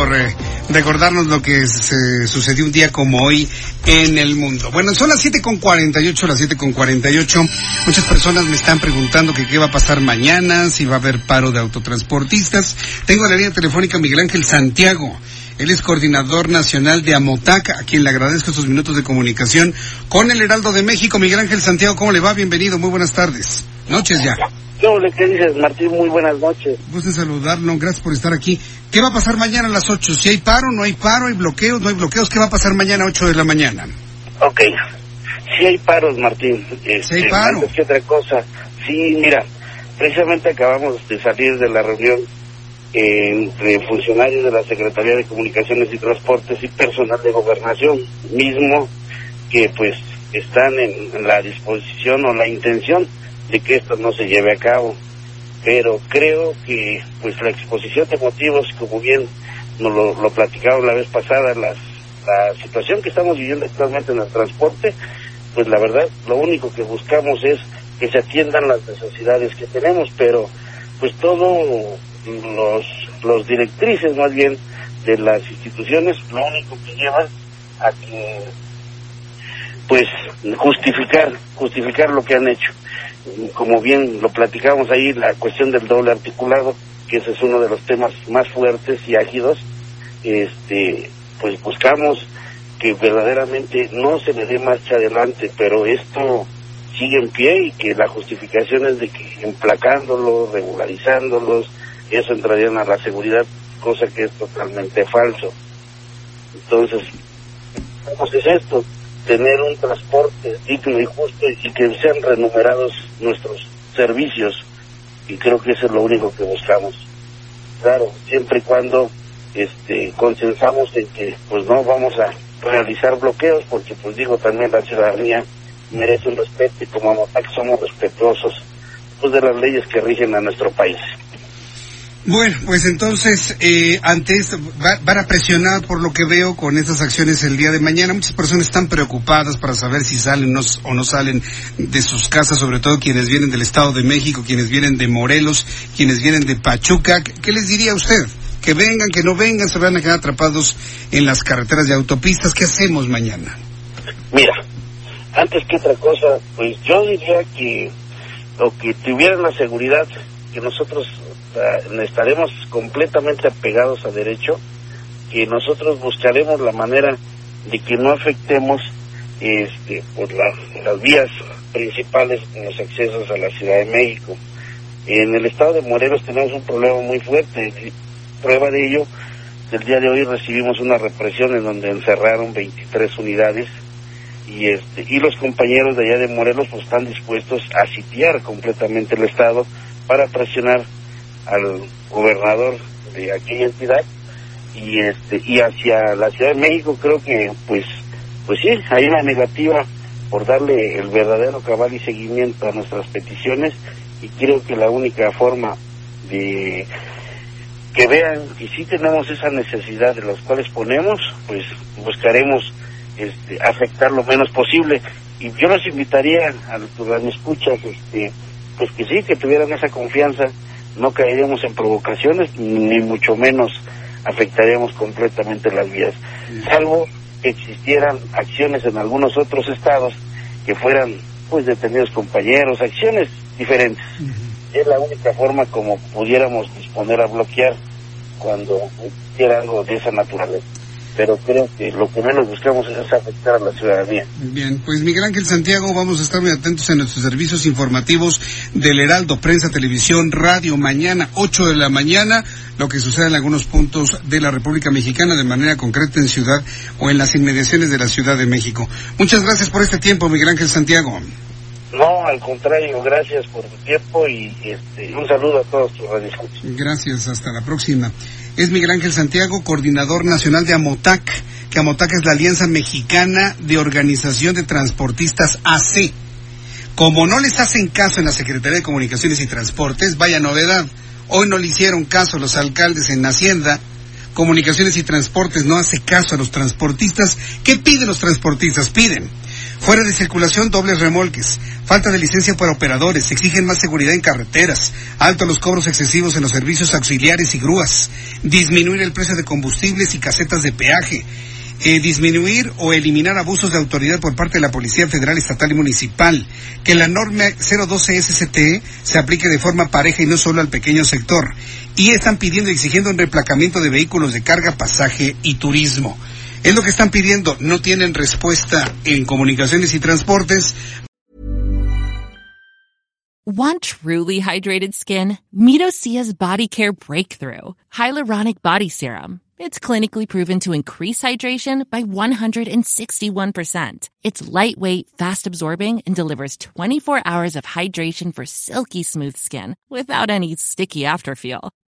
Por eh, recordarnos lo que se sucedió un día como hoy en el mundo. Bueno, son las 7.48, las 7.48. Muchas personas me están preguntando que qué va a pasar mañana, si va a haber paro de autotransportistas. Tengo en la línea telefónica Miguel Ángel Santiago. Él es coordinador nacional de Amotac, a quien le agradezco estos minutos de comunicación con el Heraldo de México. Miguel Ángel Santiago, ¿cómo le va? Bienvenido, muy buenas tardes. Noches ya. ¿Qué dices, Martín? Muy buenas noches. Gusto saludarlo, gracias por estar aquí. ¿Qué va a pasar mañana a las 8? Si hay paro, no hay paro, hay bloqueos, no hay bloqueos, ¿qué va a pasar mañana a 8 de la mañana? Ok, si hay paros, Martín. Este, si hay paro. Antes que otra cosa, sí, mira, precisamente acabamos de salir de la reunión entre funcionarios de la Secretaría de Comunicaciones y Transportes y personal de gobernación mismo que pues están en la disposición o la intención de que esto no se lleve a cabo. Pero creo que pues la exposición de motivos, como bien nos lo, lo platicaron la vez pasada, las, la situación que estamos viviendo actualmente en el transporte, pues la verdad lo único que buscamos es que se atiendan las necesidades que tenemos, pero pues todos los, los directrices más bien de las instituciones lo único que llevan a que pues justificar justificar lo que han hecho. Como bien lo platicamos ahí, la cuestión del doble articulado, que ese es uno de los temas más fuertes y ágidos, este, pues buscamos que verdaderamente no se le dé marcha adelante, pero esto sigue en pie y que la justificación es de que emplacándolos, regularizándolos, eso entrarían a la seguridad, cosa que es totalmente falso. Entonces, ¿cómo es esto? tener un transporte digno y justo y que sean renumerados nuestros servicios y creo que eso es lo único que buscamos claro siempre y cuando este consensamos en que pues no vamos a realizar bloqueos porque pues digo también la ciudadanía merece un respeto y como AMOTAC somos respetuosos pues de las leyes que rigen a nuestro país bueno, pues entonces, eh, antes van a presionar por lo que veo con estas acciones el día de mañana. Muchas personas están preocupadas para saber si salen o no salen de sus casas, sobre todo quienes vienen del Estado de México, quienes vienen de Morelos, quienes vienen de Pachuca. ¿Qué les diría usted? Que vengan, que no vengan, se van a quedar atrapados en las carreteras de autopistas. ¿Qué hacemos mañana? Mira, antes que otra cosa, pues yo diría que, o que tuvieran la seguridad que nosotros estaremos completamente apegados a derecho, que nosotros buscaremos la manera de que no afectemos este, por las vías principales en los accesos a la Ciudad de México. En el estado de Morelos tenemos un problema muy fuerte. Prueba de ello, el día de hoy recibimos una represión en donde encerraron 23 unidades y este y los compañeros de allá de Morelos pues están dispuestos a sitiar completamente el estado para presionar al gobernador de aquella entidad y este y hacia la Ciudad de México creo que pues pues sí hay una negativa por darle el verdadero cabal y seguimiento a nuestras peticiones y creo que la única forma de que vean que sí tenemos esa necesidad de los cuales ponemos pues buscaremos este, afectar lo menos posible. Y yo los invitaría a los que escuchas este pues que sí que tuvieran esa confianza no caeríamos en provocaciones, ni mucho menos afectaríamos completamente las vías, salvo que existieran acciones en algunos otros estados que fueran pues detenidos compañeros, acciones diferentes. Es la única forma como pudiéramos disponer a bloquear cuando existiera algo de esa naturaleza pero creo que lo que menos buscamos es afectar a la ciudadanía. Bien, pues Miguel Ángel Santiago, vamos a estar muy atentos en nuestros servicios informativos del Heraldo, prensa, televisión, radio, mañana, 8 de la mañana, lo que sucede en algunos puntos de la República Mexicana, de manera concreta en Ciudad o en las inmediaciones de la Ciudad de México. Muchas gracias por este tiempo, Miguel Ángel Santiago. No, al contrario, gracias por tu tiempo y este, un saludo a todos tus radioescuchas. Gracias, hasta la próxima. Es Miguel Ángel Santiago, coordinador nacional de AMOTAC, que AMOTAC es la Alianza Mexicana de Organización de Transportistas AC. Como no les hacen caso en la Secretaría de Comunicaciones y Transportes, vaya novedad, hoy no le hicieron caso a los alcaldes en Hacienda, Comunicaciones y Transportes no hace caso a los transportistas. ¿Qué piden los transportistas? Piden Fuera de circulación, dobles remolques. Falta de licencia para operadores. Exigen más seguridad en carreteras. Alto los cobros excesivos en los servicios auxiliares y grúas. Disminuir el precio de combustibles y casetas de peaje. Eh, disminuir o eliminar abusos de autoridad por parte de la Policía Federal, Estatal y Municipal, que la norma 012 SCTE se aplique de forma pareja y no solo al pequeño sector. Y están pidiendo y exigiendo un replacamiento de vehículos de carga, pasaje y turismo. Es lo que están pidiendo. No tienen respuesta en comunicaciones y transportes. Want truly hydrated skin? Meet Osea's Body Care Breakthrough Hyaluronic Body Serum. It's clinically proven to increase hydration by 161%. It's lightweight, fast absorbing, and delivers 24 hours of hydration for silky smooth skin without any sticky afterfeel.